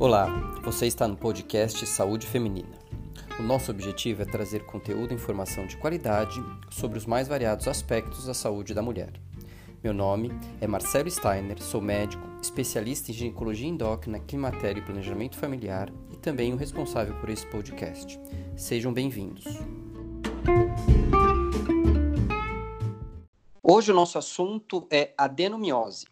Olá, você está no podcast Saúde Feminina. O nosso objetivo é trazer conteúdo e informação de qualidade sobre os mais variados aspectos da saúde da mulher. Meu nome é Marcelo Steiner, sou médico, especialista em ginecologia endócrina, climatério e planejamento familiar e também o responsável por esse podcast. Sejam bem-vindos. Hoje o nosso assunto é adenomiose.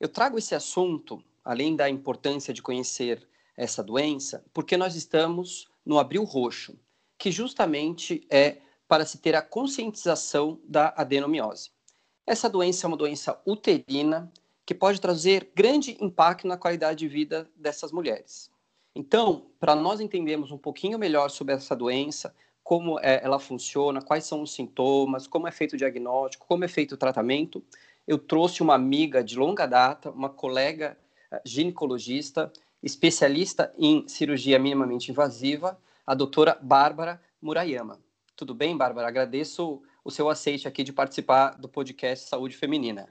Eu trago esse assunto além da importância de conhecer essa doença, porque nós estamos no Abril Roxo, que justamente é para se ter a conscientização da adenomiose. Essa doença é uma doença uterina que pode trazer grande impacto na qualidade de vida dessas mulheres. Então, para nós entendermos um pouquinho melhor sobre essa doença, como é, ela funciona, quais são os sintomas, como é feito o diagnóstico, como é feito o tratamento, eu trouxe uma amiga de longa data, uma colega ginecologista, especialista em cirurgia minimamente invasiva, a doutora Bárbara Murayama. Tudo bem, Bárbara? Agradeço o seu aceite aqui de participar do podcast Saúde Feminina.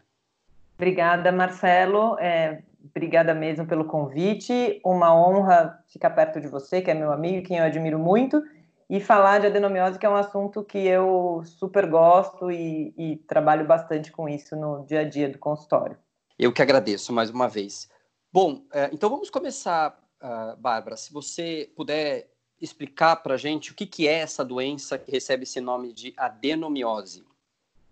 Obrigada, Marcelo. É, obrigada mesmo pelo convite. Uma honra ficar perto de você, que é meu amigo, quem eu admiro muito, e falar de adenomiose, que é um assunto que eu super gosto e, e trabalho bastante com isso no dia a dia do consultório. Eu que agradeço mais uma vez. Bom, é, então vamos começar, uh, Bárbara. Se você puder explicar para a gente o que, que é essa doença que recebe esse nome de adenomiose.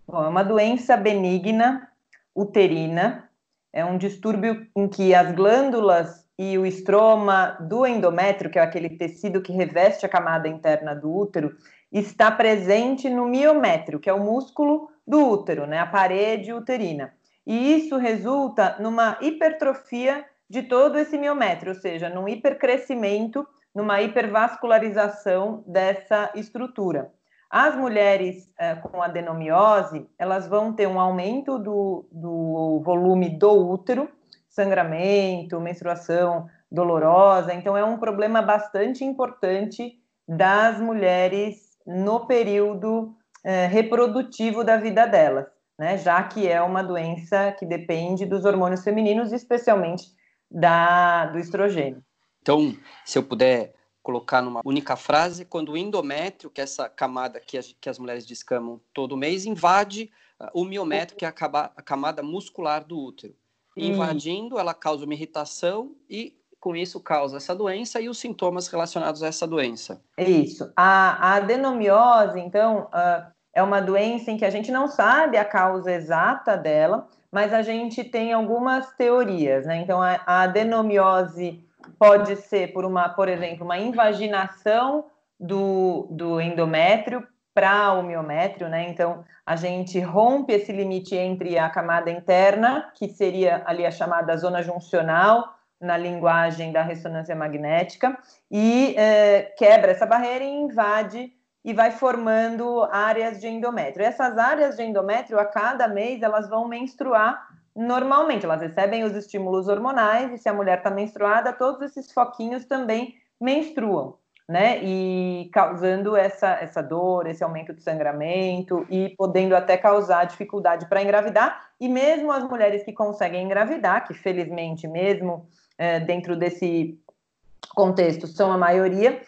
Bom, é uma doença benigna uterina, é um distúrbio em que as glândulas e o estroma do endométrio, que é aquele tecido que reveste a camada interna do útero, está presente no miométrio, que é o músculo do útero, né, a parede uterina. E isso resulta numa hipertrofia de todo esse miométrio, ou seja, num hipercrescimento, numa hipervascularização dessa estrutura. As mulheres é, com adenomiose, elas vão ter um aumento do, do volume do útero, sangramento, menstruação dolorosa, então é um problema bastante importante das mulheres no período é, reprodutivo da vida delas, né? Já que é uma doença que depende dos hormônios femininos, especialmente da, do estrogênio. Então, se eu puder colocar numa única frase, quando o endométrio, que é essa camada que as, que as mulheres descamam todo mês, invade uh, o miométrio, que é a, caba, a camada muscular do útero. Invadindo, ela causa uma irritação e, com isso, causa essa doença e os sintomas relacionados a essa doença. Isso. A, a adenomiose, então, uh, é uma doença em que a gente não sabe a causa exata dela, mas a gente tem algumas teorias, né? Então, a, a adenomiose pode ser por uma, por exemplo, uma invaginação do, do endométrio para o miométrio, né? Então, a gente rompe esse limite entre a camada interna, que seria ali a chamada zona juncional, na linguagem da ressonância magnética, e é, quebra essa barreira e invade e vai formando áreas de endométrio. essas áreas de endométrio, a cada mês, elas vão menstruar normalmente. Elas recebem os estímulos hormonais e se a mulher está menstruada, todos esses foquinhos também menstruam, né? E causando essa, essa dor, esse aumento de sangramento e podendo até causar dificuldade para engravidar. E mesmo as mulheres que conseguem engravidar, que felizmente, mesmo é, dentro desse contexto, são a maioria,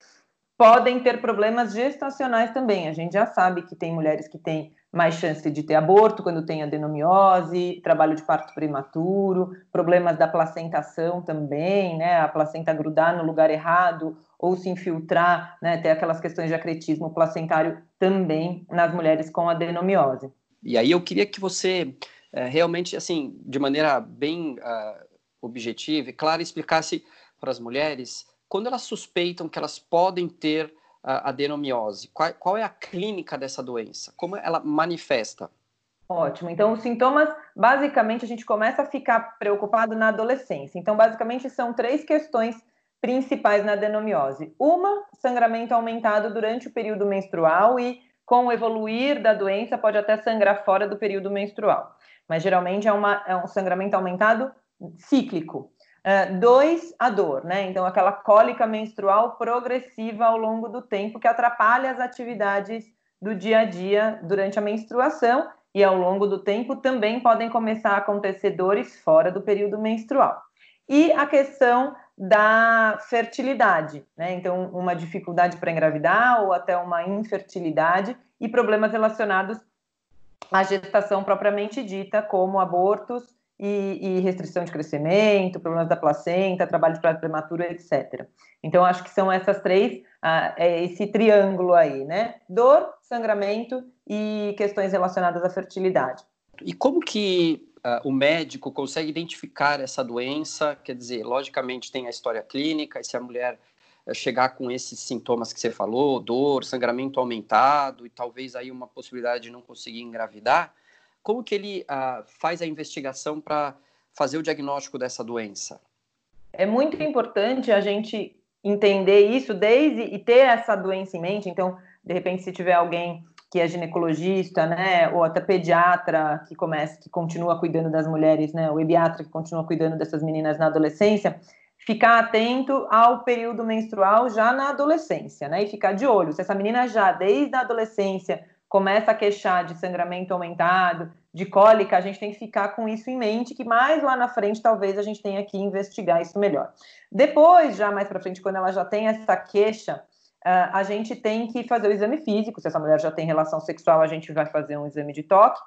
podem ter problemas gestacionais também. A gente já sabe que tem mulheres que têm mais chance de ter aborto quando tem adenomiose, trabalho de parto prematuro, problemas da placentação também, né? A placenta grudar no lugar errado ou se infiltrar, né? Ter aquelas questões de acretismo placentário também nas mulheres com adenomiose. E aí eu queria que você é, realmente, assim, de maneira bem uh, objetiva e clara, explicasse para as mulheres quando elas suspeitam que elas podem ter a adenomiose, qual, qual é a clínica dessa doença? Como ela manifesta? Ótimo. Então, os sintomas, basicamente, a gente começa a ficar preocupado na adolescência. Então, basicamente, são três questões principais na adenomiose. Uma, sangramento aumentado durante o período menstrual e, com o evoluir da doença, pode até sangrar fora do período menstrual. Mas, geralmente, é, uma, é um sangramento aumentado cíclico. Uh, dois, a dor, né? Então, aquela cólica menstrual progressiva ao longo do tempo que atrapalha as atividades do dia a dia durante a menstruação e ao longo do tempo também podem começar a acontecer dores fora do período menstrual. E a questão da fertilidade, né? Então, uma dificuldade para engravidar ou até uma infertilidade e problemas relacionados à gestação propriamente dita, como abortos e, e restrição de crescimento, problemas da placenta, trabalho de parto prematuro, etc. Então, acho que são essas três, ah, é esse triângulo aí, né? Dor, sangramento e questões relacionadas à fertilidade. E como que uh, o médico consegue identificar essa doença? Quer dizer, logicamente tem a história clínica, e se a mulher uh, chegar com esses sintomas que você falou, dor, sangramento aumentado e talvez aí uma possibilidade de não conseguir engravidar, como que ele uh, faz a investigação para fazer o diagnóstico dessa doença? É muito importante a gente entender isso desde e ter essa doença em mente. Então, de repente, se tiver alguém que é ginecologista, né, ou até pediatra que começa, que continua cuidando das mulheres, né, o ebiatra que continua cuidando dessas meninas na adolescência, ficar atento ao período menstrual já na adolescência, né, e ficar de olho. Se essa menina já desde a adolescência começa a queixar de sangramento aumentado, de cólica, a gente tem que ficar com isso em mente, que mais lá na frente talvez a gente tenha que investigar isso melhor. Depois, já mais para frente, quando ela já tem essa queixa, uh, a gente tem que fazer o exame físico. Se essa mulher já tem relação sexual, a gente vai fazer um exame de toque.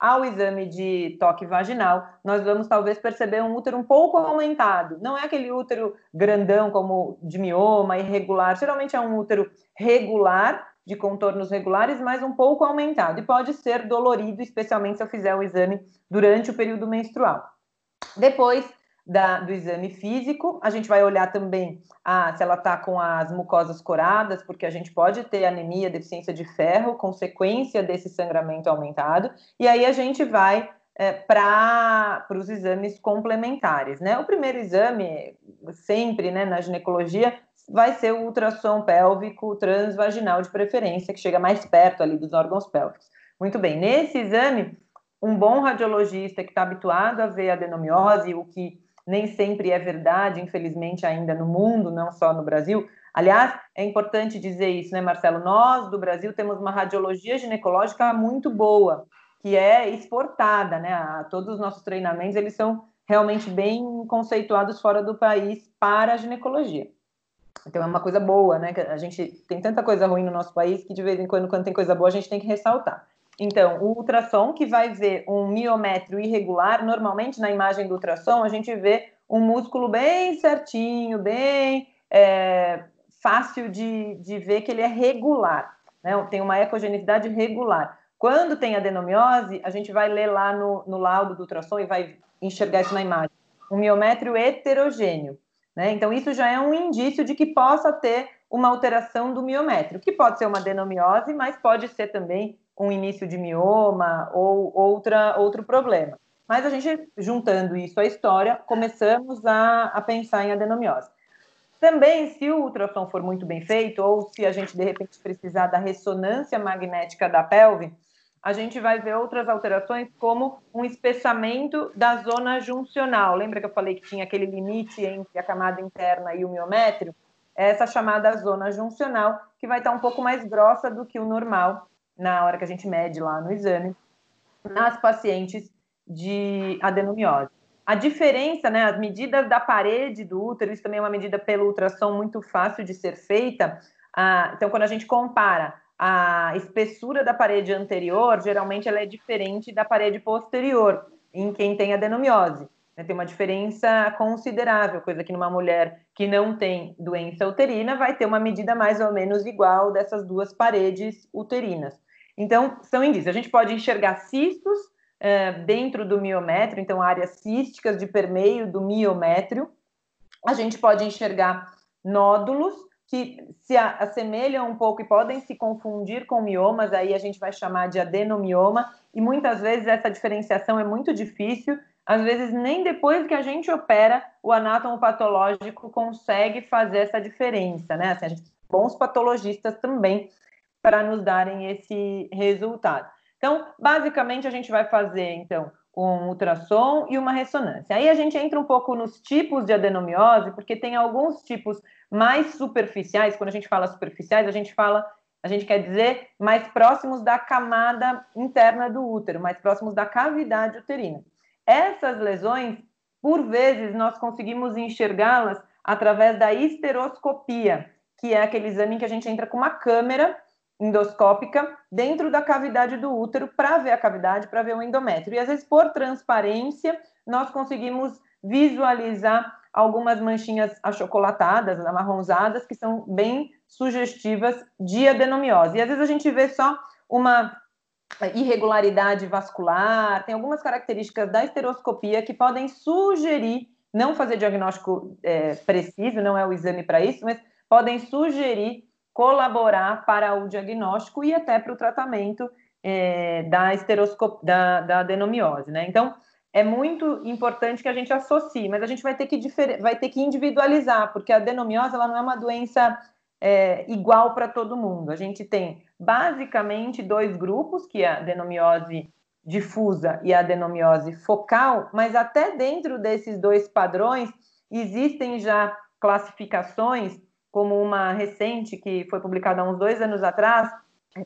Ao exame de toque vaginal, nós vamos talvez perceber um útero um pouco aumentado. Não é aquele útero grandão como de mioma, irregular. Geralmente é um útero regular, de contornos regulares, mas um pouco aumentado. E pode ser dolorido, especialmente se eu fizer o exame durante o período menstrual. Depois, da, do exame físico. A gente vai olhar também a, se ela está com as mucosas coradas, porque a gente pode ter anemia, deficiência de ferro, consequência desse sangramento aumentado. E aí a gente vai é, para os exames complementares, né? O primeiro exame, sempre, né, na ginecologia, vai ser o ultrassom pélvico transvaginal de preferência, que chega mais perto ali dos órgãos pélvicos. Muito bem, nesse exame, um bom radiologista que está habituado a ver adenomiose, o que nem sempre é verdade, infelizmente, ainda no mundo, não só no Brasil. Aliás, é importante dizer isso, né, Marcelo? Nós, do Brasil, temos uma radiologia ginecológica muito boa, que é exportada, né? Todos os nossos treinamentos, eles são realmente bem conceituados fora do país para a ginecologia. Então é uma coisa boa, né? A gente tem tanta coisa ruim no nosso país que de vez em quando, quando tem coisa boa, a gente tem que ressaltar. Então, o ultrassom que vai ver um miométrio irregular, normalmente na imagem do ultrassom a gente vê um músculo bem certinho, bem é, fácil de, de ver que ele é regular, né? tem uma ecogenicidade regular. Quando tem adenomiose, a gente vai ler lá no, no laudo do ultrassom e vai enxergar isso na imagem. Um miométrio heterogêneo. Né? Então, isso já é um indício de que possa ter uma alteração do miométrio, que pode ser uma adenomiose, mas pode ser também um início de mioma ou outra, outro problema. Mas a gente, juntando isso à história, começamos a, a pensar em adenomiose. Também, se o ultrassom for muito bem feito, ou se a gente de repente precisar da ressonância magnética da pelve, a gente vai ver outras alterações, como um espessamento da zona juncional. Lembra que eu falei que tinha aquele limite entre a camada interna e o miométrio? Essa chamada zona juncional, que vai estar um pouco mais grossa do que o normal, na hora que a gente mede lá no exame, nas pacientes de adenomiose. A diferença, né, as medidas da parede do útero, isso também é uma medida pelo ultrassom muito fácil de ser feita. Ah, então, quando a gente compara a espessura da parede anterior, geralmente ela é diferente da parede posterior, em quem tem adenomiose. Né, tem uma diferença considerável, coisa que numa mulher que não tem doença uterina vai ter uma medida mais ou menos igual dessas duas paredes uterinas. Então, são indícios. A gente pode enxergar cistos é, dentro do miométrio, então áreas císticas de permeio do miométrio. A gente pode enxergar nódulos que se assemelham um pouco e podem se confundir com miomas, aí a gente vai chamar de adenomioma, e muitas vezes essa diferenciação é muito difícil, às vezes nem depois que a gente opera, o anátomo patológico consegue fazer essa diferença, né? Assim, a gente, bons patologistas também para nos darem esse resultado. Então, basicamente, a gente vai fazer, então, um ultrassom e uma ressonância. Aí a gente entra um pouco nos tipos de adenomiose, porque tem alguns tipos mais superficiais. Quando a gente fala superficiais, a gente fala, a gente quer dizer mais próximos da camada interna do útero, mais próximos da cavidade uterina. Essas lesões, por vezes, nós conseguimos enxergá-las através da esteroscopia, que é aquele exame em que a gente entra com uma câmera endoscópica dentro da cavidade do útero para ver a cavidade, para ver o endométrio. E às vezes, por transparência, nós conseguimos visualizar algumas manchinhas achocolatadas, amarronzadas, que são bem sugestivas de adenomiose. E às vezes a gente vê só uma irregularidade vascular, tem algumas características da esteroscopia que podem sugerir, não fazer diagnóstico é, preciso, não é o exame para isso, mas podem sugerir colaborar para o diagnóstico e até para o tratamento é, da, esteroscopia, da, da adenomiose, né? Então, é muito importante que a gente associe, mas a gente vai ter que, vai ter que individualizar, porque a adenomiose ela não é uma doença é, igual para todo mundo. A gente tem basicamente dois grupos, que é a adenomiose difusa e a adenomiose focal, mas até dentro desses dois padrões existem já classificações como uma recente que foi publicada há uns dois anos atrás,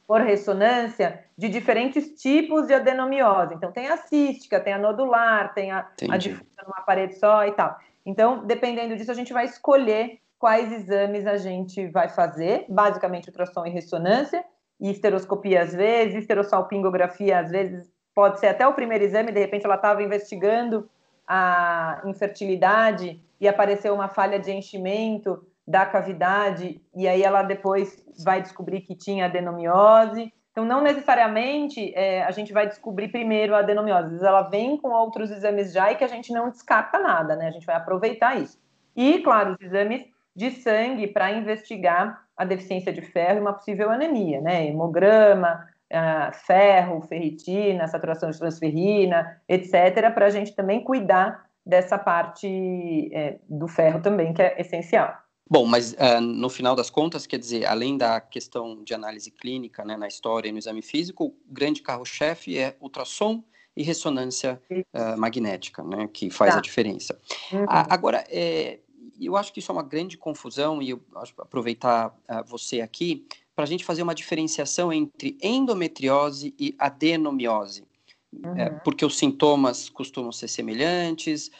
por ressonância, de diferentes tipos de adenomiose. Então, tem a cística, tem a nodular, tem a, a difusa numa parede só e tal. Então, dependendo disso, a gente vai escolher quais exames a gente vai fazer, basicamente ultrassom e ressonância, e esteroscopia às vezes, esterossalpingografia às vezes, pode ser até o primeiro exame, de repente ela estava investigando a infertilidade e apareceu uma falha de enchimento, da cavidade e aí ela depois vai descobrir que tinha adenomiose. Então, não necessariamente é, a gente vai descobrir primeiro a adenomiose, ela vem com outros exames já e que a gente não descarta nada, né? A gente vai aproveitar isso. E, claro, os exames de sangue para investigar a deficiência de ferro e uma possível anemia, né? Hemograma, uh, ferro, ferritina, saturação de transferrina, etc., para a gente também cuidar dessa parte é, do ferro também, que é essencial. Bom, mas uh, no final das contas, quer dizer, além da questão de análise clínica, né, na história e no exame físico, o grande carro-chefe é ultrassom e ressonância uh, magnética, né, que faz tá. a diferença. Uhum. A, agora, é, eu acho que isso é uma grande confusão e eu acho aproveitar uh, você aqui para a gente fazer uma diferenciação entre endometriose e adenomiose. Uhum. É, porque os sintomas costumam ser semelhantes,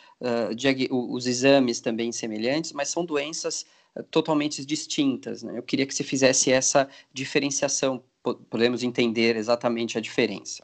os exames também semelhantes, mas são doenças totalmente distintas. Né? Eu queria que você fizesse essa diferenciação, podemos entender exatamente a diferença.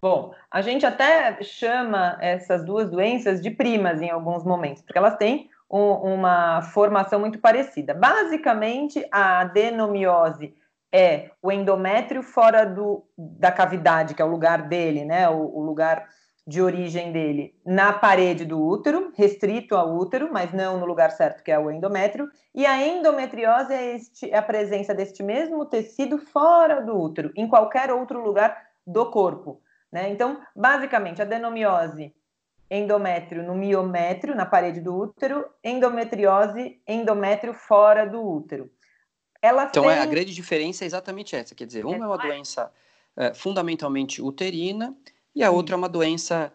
Bom, a gente até chama essas duas doenças de primas em alguns momentos, porque elas têm um, uma formação muito parecida. Basicamente, a adenomiose é o endométrio fora do, da cavidade, que é o lugar dele, né? o, o lugar de origem dele na parede do útero, restrito ao útero, mas não no lugar certo, que é o endométrio. E a endometriose é, este, é a presença deste mesmo tecido fora do útero, em qualquer outro lugar do corpo. Né? Então, basicamente, a adenomiose, endométrio no miométrio, na parede do útero, endometriose, endométrio fora do útero. Ela então, é, tem... a grande diferença é exatamente essa, quer dizer, uma é uma doença é, fundamentalmente uterina, e a outra é uma doença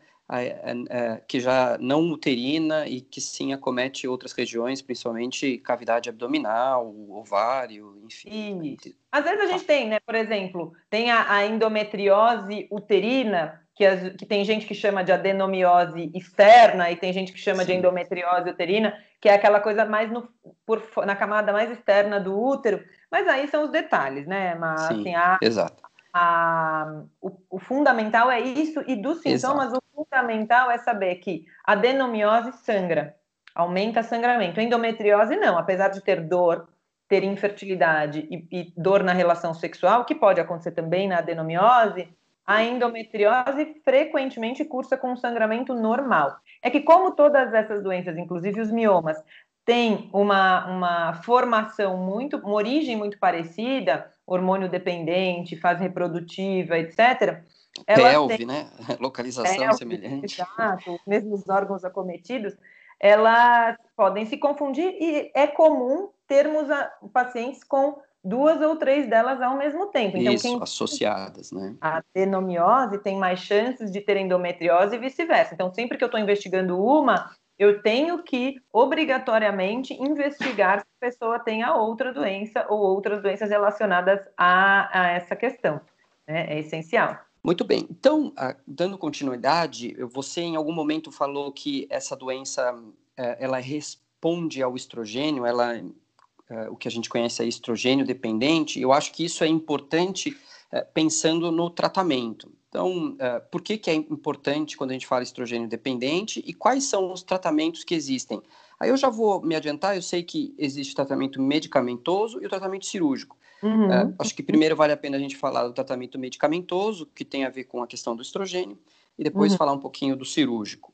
que já não uterina e que sim acomete outras regiões, principalmente cavidade abdominal, ovário, enfim. Isso. Às vezes a gente tem, né, por exemplo, tem a, a endometriose uterina, que, as, que, tem gente que chama de adenomiose externa e tem gente que chama sim. de endometriose uterina, que é aquela coisa mais no, por, na camada mais externa do útero, mas aí são os detalhes, né? Mas, sim, assim, a, exato a, o, o, fundamental é isso, e dos sintomas, Exato. o fundamental é saber que a adenomiose sangra, aumenta sangramento. Endometriose não, apesar de ter dor, ter infertilidade e, e dor na relação sexual, que pode acontecer também na adenomiose, a endometriose frequentemente cursa com sangramento normal. É que, como todas essas doenças, inclusive os miomas, têm uma, uma formação muito, uma origem muito parecida, hormônio dependente, fase reprodutiva, etc. Pelve, tem... né? Localização Pelve, semelhante. Exato, os mesmos órgãos acometidos, elas podem se confundir e é comum termos a, pacientes com duas ou três delas ao mesmo tempo. Então, Isso, quem associadas, né? A adenomiose tem mais chances de ter endometriose e vice-versa. Então, sempre que eu estou investigando uma, eu tenho que obrigatoriamente investigar se a pessoa tem a outra doença ou outras doenças relacionadas a, a essa questão. Né? É essencial. Muito bem. Então, dando continuidade, você em algum momento falou que essa doença é, ela responde ao estrogênio, ela, uh, o que a gente conhece é estrogênio dependente, eu acho que isso é importante uh, pensando no tratamento. Então, uh, por que, que é importante quando a gente fala estrogênio dependente e quais são os tratamentos que existem? Aí eu já vou me adiantar, eu sei que existe tratamento medicamentoso e o tratamento cirúrgico. Uhum. Uh, acho que primeiro vale a pena a gente falar do tratamento medicamentoso, que tem a ver com a questão do estrogênio, e depois uhum. falar um pouquinho do cirúrgico.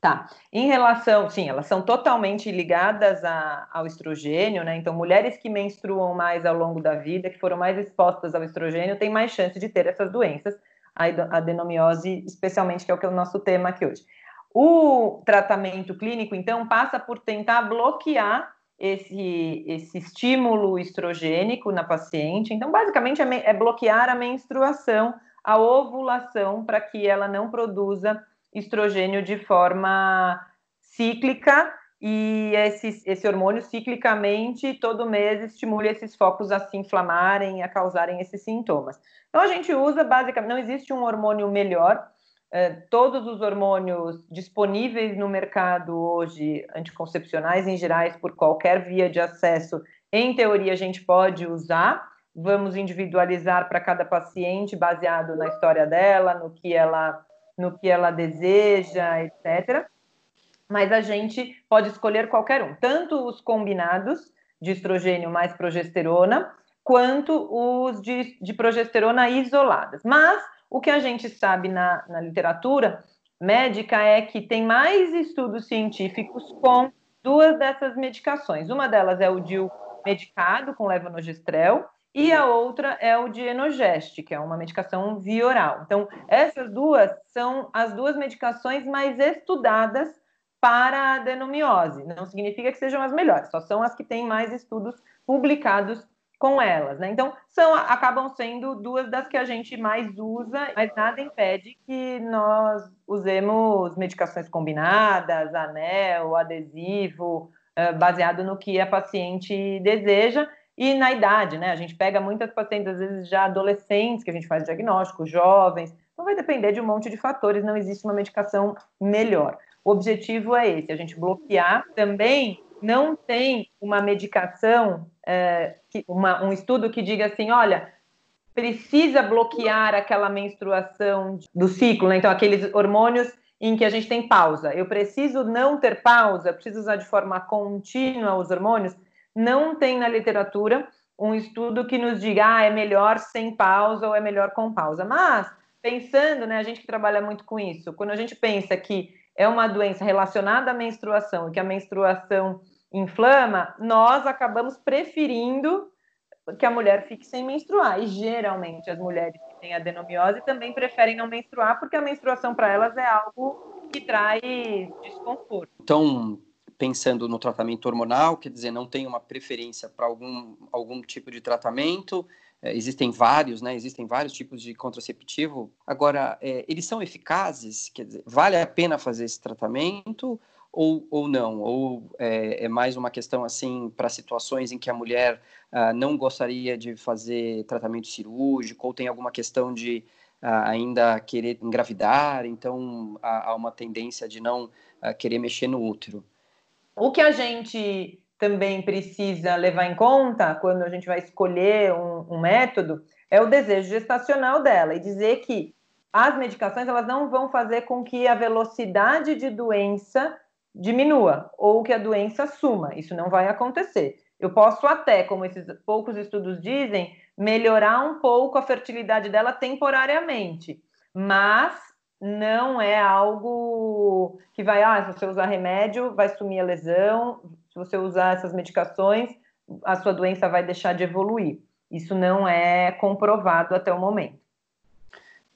Tá. Em relação, sim, elas são totalmente ligadas a, ao estrogênio, né? Então, mulheres que menstruam mais ao longo da vida, que foram mais expostas ao estrogênio, têm mais chance de ter essas doenças, adenomiose, especialmente, que é o que é o nosso tema aqui hoje. O tratamento clínico, então, passa por tentar bloquear esse, esse estímulo estrogênico na paciente. Então, basicamente, é, é bloquear a menstruação, a ovulação, para que ela não produza estrogênio de forma cíclica e esse, esse hormônio ciclicamente todo mês estimula esses focos a se inflamarem, a causarem esses sintomas. Então a gente usa basicamente, não existe um hormônio melhor. Eh, todos os hormônios disponíveis no mercado hoje, anticoncepcionais em gerais, por qualquer via de acesso, em teoria a gente pode usar. Vamos individualizar para cada paciente baseado na história dela, no que ela no que ela deseja, etc. Mas a gente pode escolher qualquer um, tanto os combinados de estrogênio mais progesterona, quanto os de, de progesterona isoladas. Mas o que a gente sabe na, na literatura médica é que tem mais estudos científicos com duas dessas medicações. Uma delas é o DIU medicado com levonorgestrel e a outra é o de Enogest, que é uma medicação via oral. Então, essas duas são as duas medicações mais estudadas para a adenomiose. Não significa que sejam as melhores, só são as que têm mais estudos publicados com elas, né? Então, são, acabam sendo duas das que a gente mais usa, mas nada impede que nós usemos medicações combinadas, anel, adesivo, baseado no que a paciente deseja e na idade, né? A gente pega muitas pacientes, às vezes já adolescentes, que a gente faz diagnóstico, jovens. Então vai depender de um monte de fatores, não existe uma medicação melhor. O objetivo é esse, a gente bloquear. Também não tem uma medicação, é, uma, um estudo que diga assim, olha, precisa bloquear aquela menstruação do ciclo, né? Então, aqueles hormônios em que a gente tem pausa. Eu preciso não ter pausa, preciso usar de forma contínua os hormônios não tem na literatura um estudo que nos diga ah, é melhor sem pausa ou é melhor com pausa. Mas, pensando, né, a gente que trabalha muito com isso, quando a gente pensa que é uma doença relacionada à menstruação e que a menstruação inflama, nós acabamos preferindo que a mulher fique sem menstruar. E geralmente as mulheres que têm adenomiose também preferem não menstruar porque a menstruação para elas é algo que traz desconforto. Então, pensando no tratamento hormonal, quer dizer, não tem uma preferência para algum, algum tipo de tratamento, é, existem vários, né? Existem vários tipos de contraceptivo. Agora, é, eles são eficazes? Quer dizer, vale a pena fazer esse tratamento ou, ou não? Ou é, é mais uma questão assim para situações em que a mulher ah, não gostaria de fazer tratamento cirúrgico ou tem alguma questão de ah, ainda querer engravidar, então há, há uma tendência de não ah, querer mexer no útero. O que a gente também precisa levar em conta quando a gente vai escolher um, um método é o desejo gestacional dela e dizer que as medicações elas não vão fazer com que a velocidade de doença diminua ou que a doença suma. Isso não vai acontecer. Eu posso até, como esses poucos estudos dizem, melhorar um pouco a fertilidade dela temporariamente, mas não é algo que vai, ah, se você usar remédio, vai sumir a lesão, você usar essas medicações, a sua doença vai deixar de evoluir. Isso não é comprovado até o momento.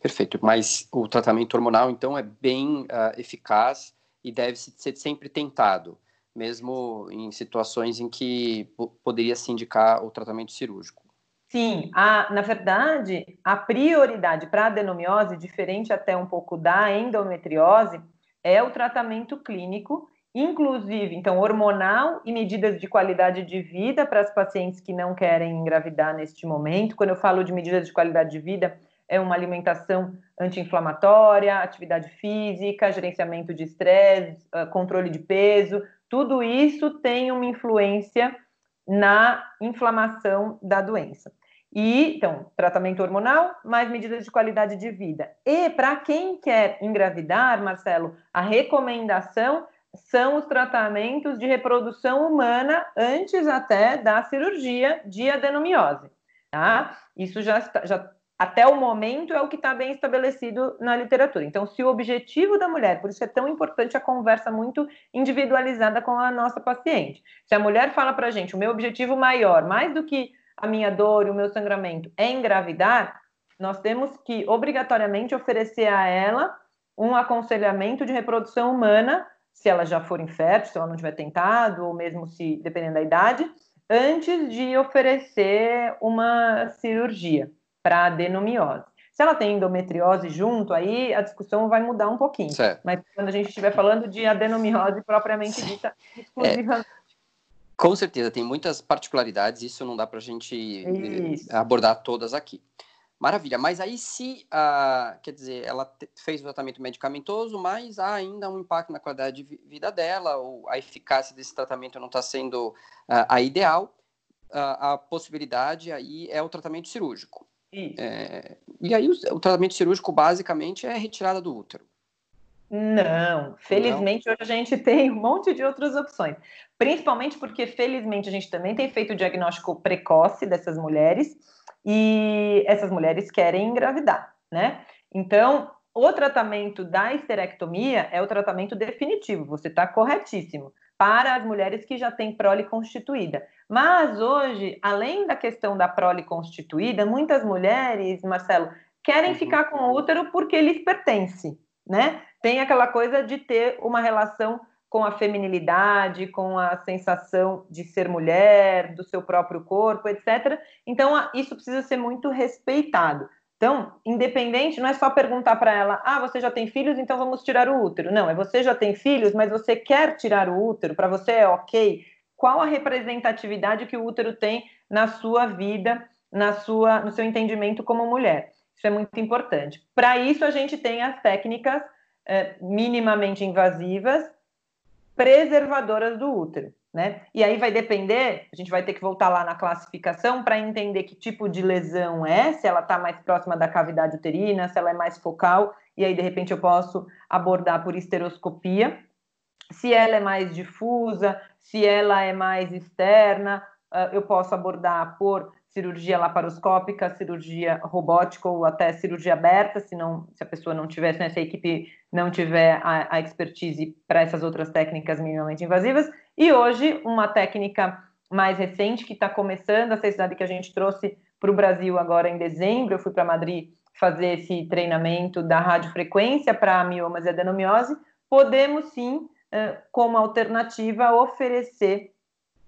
Perfeito, mas o tratamento hormonal, então, é bem uh, eficaz e deve ser sempre tentado, mesmo em situações em que poderia se indicar o tratamento cirúrgico. Sim, a, na verdade, a prioridade para a adenomiose, diferente até um pouco da endometriose, é o tratamento clínico, inclusive, então, hormonal e medidas de qualidade de vida para as pacientes que não querem engravidar neste momento. Quando eu falo de medidas de qualidade de vida, é uma alimentação anti-inflamatória, atividade física, gerenciamento de estresse, ah, controle de peso, tudo isso tem uma influência na inflamação da doença. E, então, tratamento hormonal, mais medidas de qualidade de vida. E, para quem quer engravidar, Marcelo, a recomendação são os tratamentos de reprodução humana antes até da cirurgia de adenomiose, tá? Isso já, já até o momento é o que está bem estabelecido na literatura. Então, se o objetivo da mulher, por isso é tão importante a conversa muito individualizada com a nossa paciente. Se a mulher fala para a gente, o meu objetivo maior, mais do que a minha dor e o meu sangramento, é engravidar, nós temos que obrigatoriamente oferecer a ela um aconselhamento de reprodução humana, se ela já for infértil, se ela não tiver tentado, ou mesmo se dependendo da idade, antes de oferecer uma cirurgia para adenomiose. Se ela tem endometriose junto, aí a discussão vai mudar um pouquinho. Certo. Mas quando a gente estiver falando de adenomiose propriamente dita, exclusivamente. É. Com certeza, tem muitas particularidades, isso não dá para a gente isso. abordar todas aqui. Maravilha, mas aí se, uh, quer dizer, ela fez o tratamento medicamentoso, mas há ainda um impacto na qualidade de vida dela, ou a eficácia desse tratamento não está sendo uh, a ideal, uh, a possibilidade aí é o tratamento cirúrgico. É, e aí o, o, tratamento cirúrgico basicamente é retirada do útero. Não, felizmente Não. hoje a gente tem um monte de outras opções. Principalmente porque, felizmente, a gente também tem feito o diagnóstico precoce dessas mulheres e essas mulheres querem engravidar, né? Então, o tratamento da histerectomia é o tratamento definitivo, você está corretíssimo, para as mulheres que já têm prole constituída. Mas hoje, além da questão da prole constituída, muitas mulheres, Marcelo, querem uhum. ficar com o útero porque lhes pertence, né? Tem aquela coisa de ter uma relação com a feminilidade, com a sensação de ser mulher, do seu próprio corpo, etc. Então, isso precisa ser muito respeitado. Então, independente, não é só perguntar para ela: ah, você já tem filhos, então vamos tirar o útero. Não, é você já tem filhos, mas você quer tirar o útero, para você é ok qual a representatividade que o útero tem na sua vida, na sua, no seu entendimento como mulher. Isso é muito importante. Para isso, a gente tem as técnicas é, minimamente invasivas, preservadoras do útero. Né? E aí vai depender, a gente vai ter que voltar lá na classificação para entender que tipo de lesão é, se ela está mais próxima da cavidade uterina, se ela é mais focal, e aí de repente eu posso abordar por esteroscopia. Se ela é mais difusa, se ela é mais externa, eu posso abordar por cirurgia laparoscópica, cirurgia robótica ou até cirurgia aberta, se, não, se a pessoa não tiver, se a equipe não tiver a, a expertise para essas outras técnicas minimamente invasivas. E hoje, uma técnica mais recente que está começando, a cidade que a gente trouxe para o Brasil agora em dezembro, eu fui para Madrid fazer esse treinamento da radiofrequência para miomas e adenomiose, podemos sim como alternativa, oferecer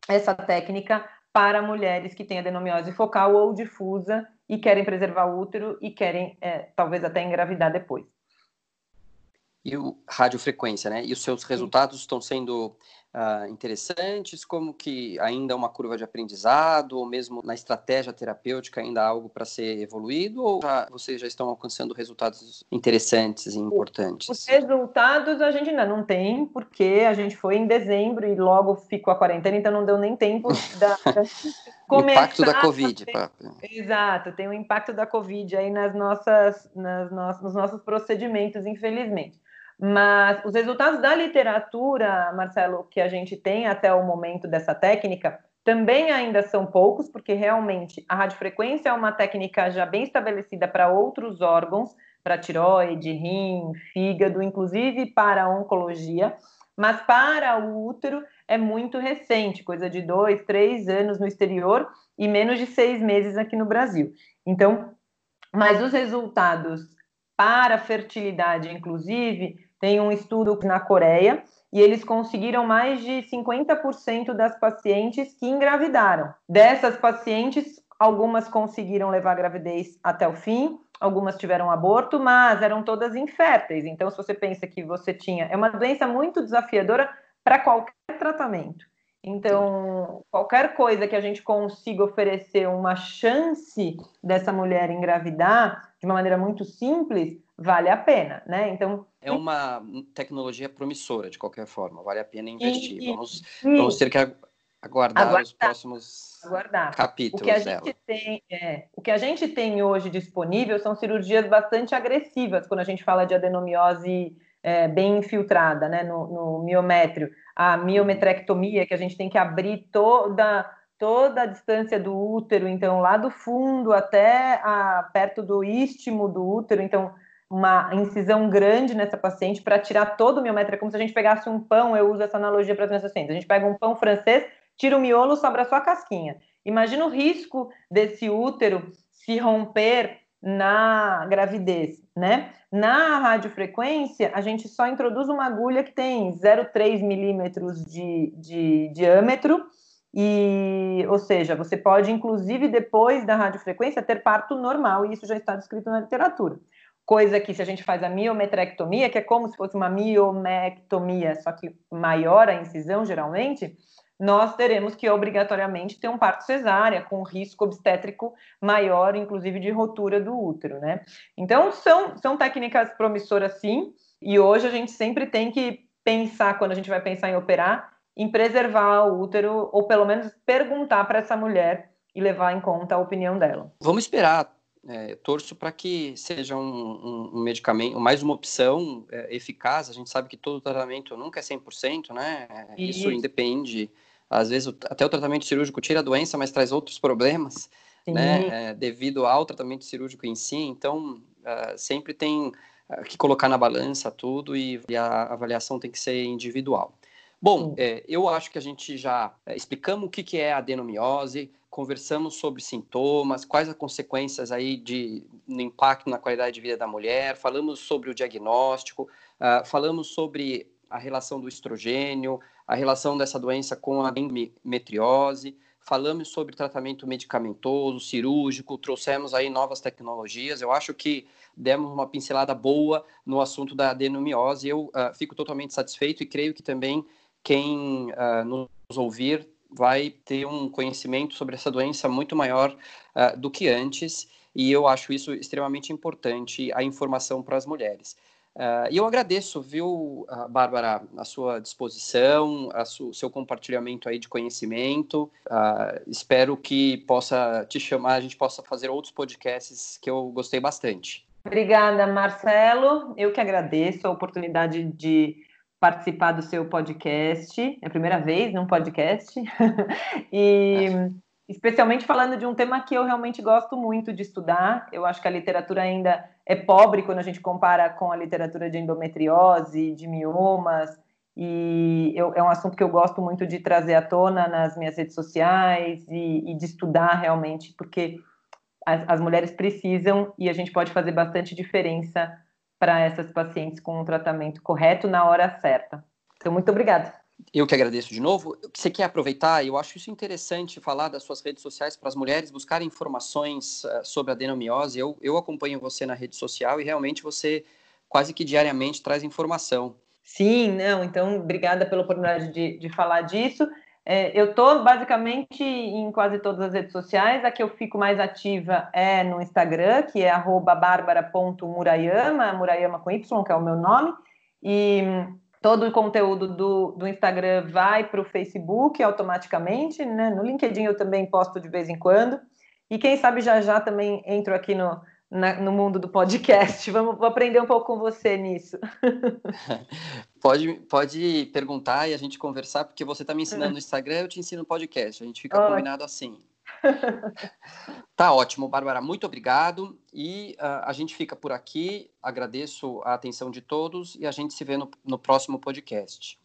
essa técnica para mulheres que têm adenomiose focal ou difusa e querem preservar o útero e querem, é, talvez, até engravidar depois. E o radiofrequência, né? E os seus resultados estão sendo uh, interessantes? Como que ainda é uma curva de aprendizado, ou mesmo na estratégia terapêutica ainda há algo para ser evoluído, ou já, vocês já estão alcançando resultados interessantes e importantes? Os resultados a gente ainda não tem, porque a gente foi em dezembro e logo ficou a quarentena, então não deu nem tempo da. o impacto da Covid. Exato, tem o impacto da Covid aí nas nossas, nas no... nos nossos procedimentos, infelizmente. Mas os resultados da literatura, Marcelo, que a gente tem até o momento dessa técnica, também ainda são poucos, porque realmente a radiofrequência é uma técnica já bem estabelecida para outros órgãos, para tiroide, rim, fígado, inclusive para oncologia, mas para o útero é muito recente, coisa de dois, três anos no exterior e menos de seis meses aqui no Brasil. Então, mas os resultados para fertilidade, inclusive, tem um estudo na Coreia e eles conseguiram mais de 50% das pacientes que engravidaram. Dessas pacientes, algumas conseguiram levar a gravidez até o fim, algumas tiveram aborto, mas eram todas inférteis. Então, se você pensa que você tinha. É uma doença muito desafiadora para qualquer tratamento. Então, qualquer coisa que a gente consiga oferecer uma chance dessa mulher engravidar de uma maneira muito simples, vale a pena, né? Então é uma tecnologia promissora de qualquer forma, vale a pena investir. E, vamos, e, vamos ter que aguardar, aguardar os próximos aguardar. capítulos o que a gente tem, é, o que a gente tem hoje disponível são cirurgias bastante agressivas quando a gente fala de adenomiose é, bem infiltrada, né, no, no miométrio. A miometrectomia, que a gente tem que abrir toda toda a distância do útero, então lá do fundo até a, perto do istmo do útero, então uma incisão grande nessa paciente para tirar todo o miométrio, é como se a gente pegasse um pão, eu uso essa analogia para as minhas pacientes, a gente pega um pão francês, tira o miolo, sobra só a casquinha. Imagina o risco desse útero se romper na gravidez, né? Na radiofrequência, a gente só introduz uma agulha que tem 0,3 milímetros de, de diâmetro, e, ou seja, você pode, inclusive, depois da radiofrequência, ter parto normal, e isso já está descrito na literatura. Coisa que, se a gente faz a miometrectomia, que é como se fosse uma miomectomia, só que maior a incisão, geralmente, nós teremos que obrigatoriamente ter um parto cesárea, com risco obstétrico maior, inclusive de rotura do útero, né? Então, são, são técnicas promissoras, sim, e hoje a gente sempre tem que pensar, quando a gente vai pensar em operar, em preservar o útero, ou pelo menos perguntar para essa mulher e levar em conta a opinião dela. Vamos esperar. É, torço para que seja um, um, um, medicamento, mais uma opção é, eficaz. A gente sabe que todo tratamento nunca é 100%, né? Isso, Isso independe às vezes até o tratamento cirúrgico tira a doença, mas traz outros problemas, né, é, devido ao tratamento cirúrgico em si. Então, uh, sempre tem uh, que colocar na balança tudo e, e, a avaliação tem que ser individual. Bom, é, eu acho que a gente já é, explicamos o que, que é a adenomiose, conversamos sobre sintomas, quais as consequências aí de no impacto na qualidade de vida da mulher, falamos sobre o diagnóstico, uh, falamos sobre a relação do estrogênio, a relação dessa doença com a endometriose, falamos sobre tratamento medicamentoso, cirúrgico, trouxemos aí novas tecnologias. Eu acho que demos uma pincelada boa no assunto da adenomiose. Eu uh, fico totalmente satisfeito e creio que também quem uh, nos ouvir vai ter um conhecimento sobre essa doença muito maior uh, do que antes. E eu acho isso extremamente importante, a informação para as mulheres. Uh, e eu agradeço, viu, Bárbara, a sua disposição, a su seu compartilhamento aí de conhecimento. Uh, espero que possa te chamar, a gente possa fazer outros podcasts que eu gostei bastante. Obrigada, Marcelo. Eu que agradeço a oportunidade de participar do seu podcast. É a primeira vez num podcast. e especialmente falando de um tema que eu realmente gosto muito de estudar. Eu acho que a literatura ainda é pobre quando a gente compara com a literatura de endometriose, de miomas, e eu, é um assunto que eu gosto muito de trazer à tona nas minhas redes sociais e, e de estudar realmente, porque as, as, mulheres precisam e a gente pode fazer bastante diferença para essas pacientes com um tratamento correto na hora certa. Então, muito obrigada. Eu que agradeço de novo. Você quer aproveitar? Eu acho isso interessante falar das suas redes sociais para as mulheres buscarem informações uh, sobre a adenomiose. Eu, eu acompanho você na rede social e realmente você quase que diariamente traz informação. Sim, não. Então, obrigada pela oportunidade de, de falar disso. É, eu estou basicamente em quase todas as redes sociais. A que eu fico mais ativa é no Instagram, que é barbara.murayama, Murayama com Y, que é o meu nome. E todo o conteúdo do, do Instagram vai para o Facebook automaticamente, né? No LinkedIn eu também posto de vez em quando. E quem sabe já já também entro aqui no, na, no mundo do podcast. Vamos vou aprender um pouco com você nisso. pode, pode perguntar e a gente conversar, porque você está me ensinando no Instagram, eu te ensino no podcast. A gente fica oh. combinado assim. tá ótimo, Bárbara. Muito obrigado. E uh, a gente fica por aqui. Agradeço a atenção de todos e a gente se vê no, no próximo podcast.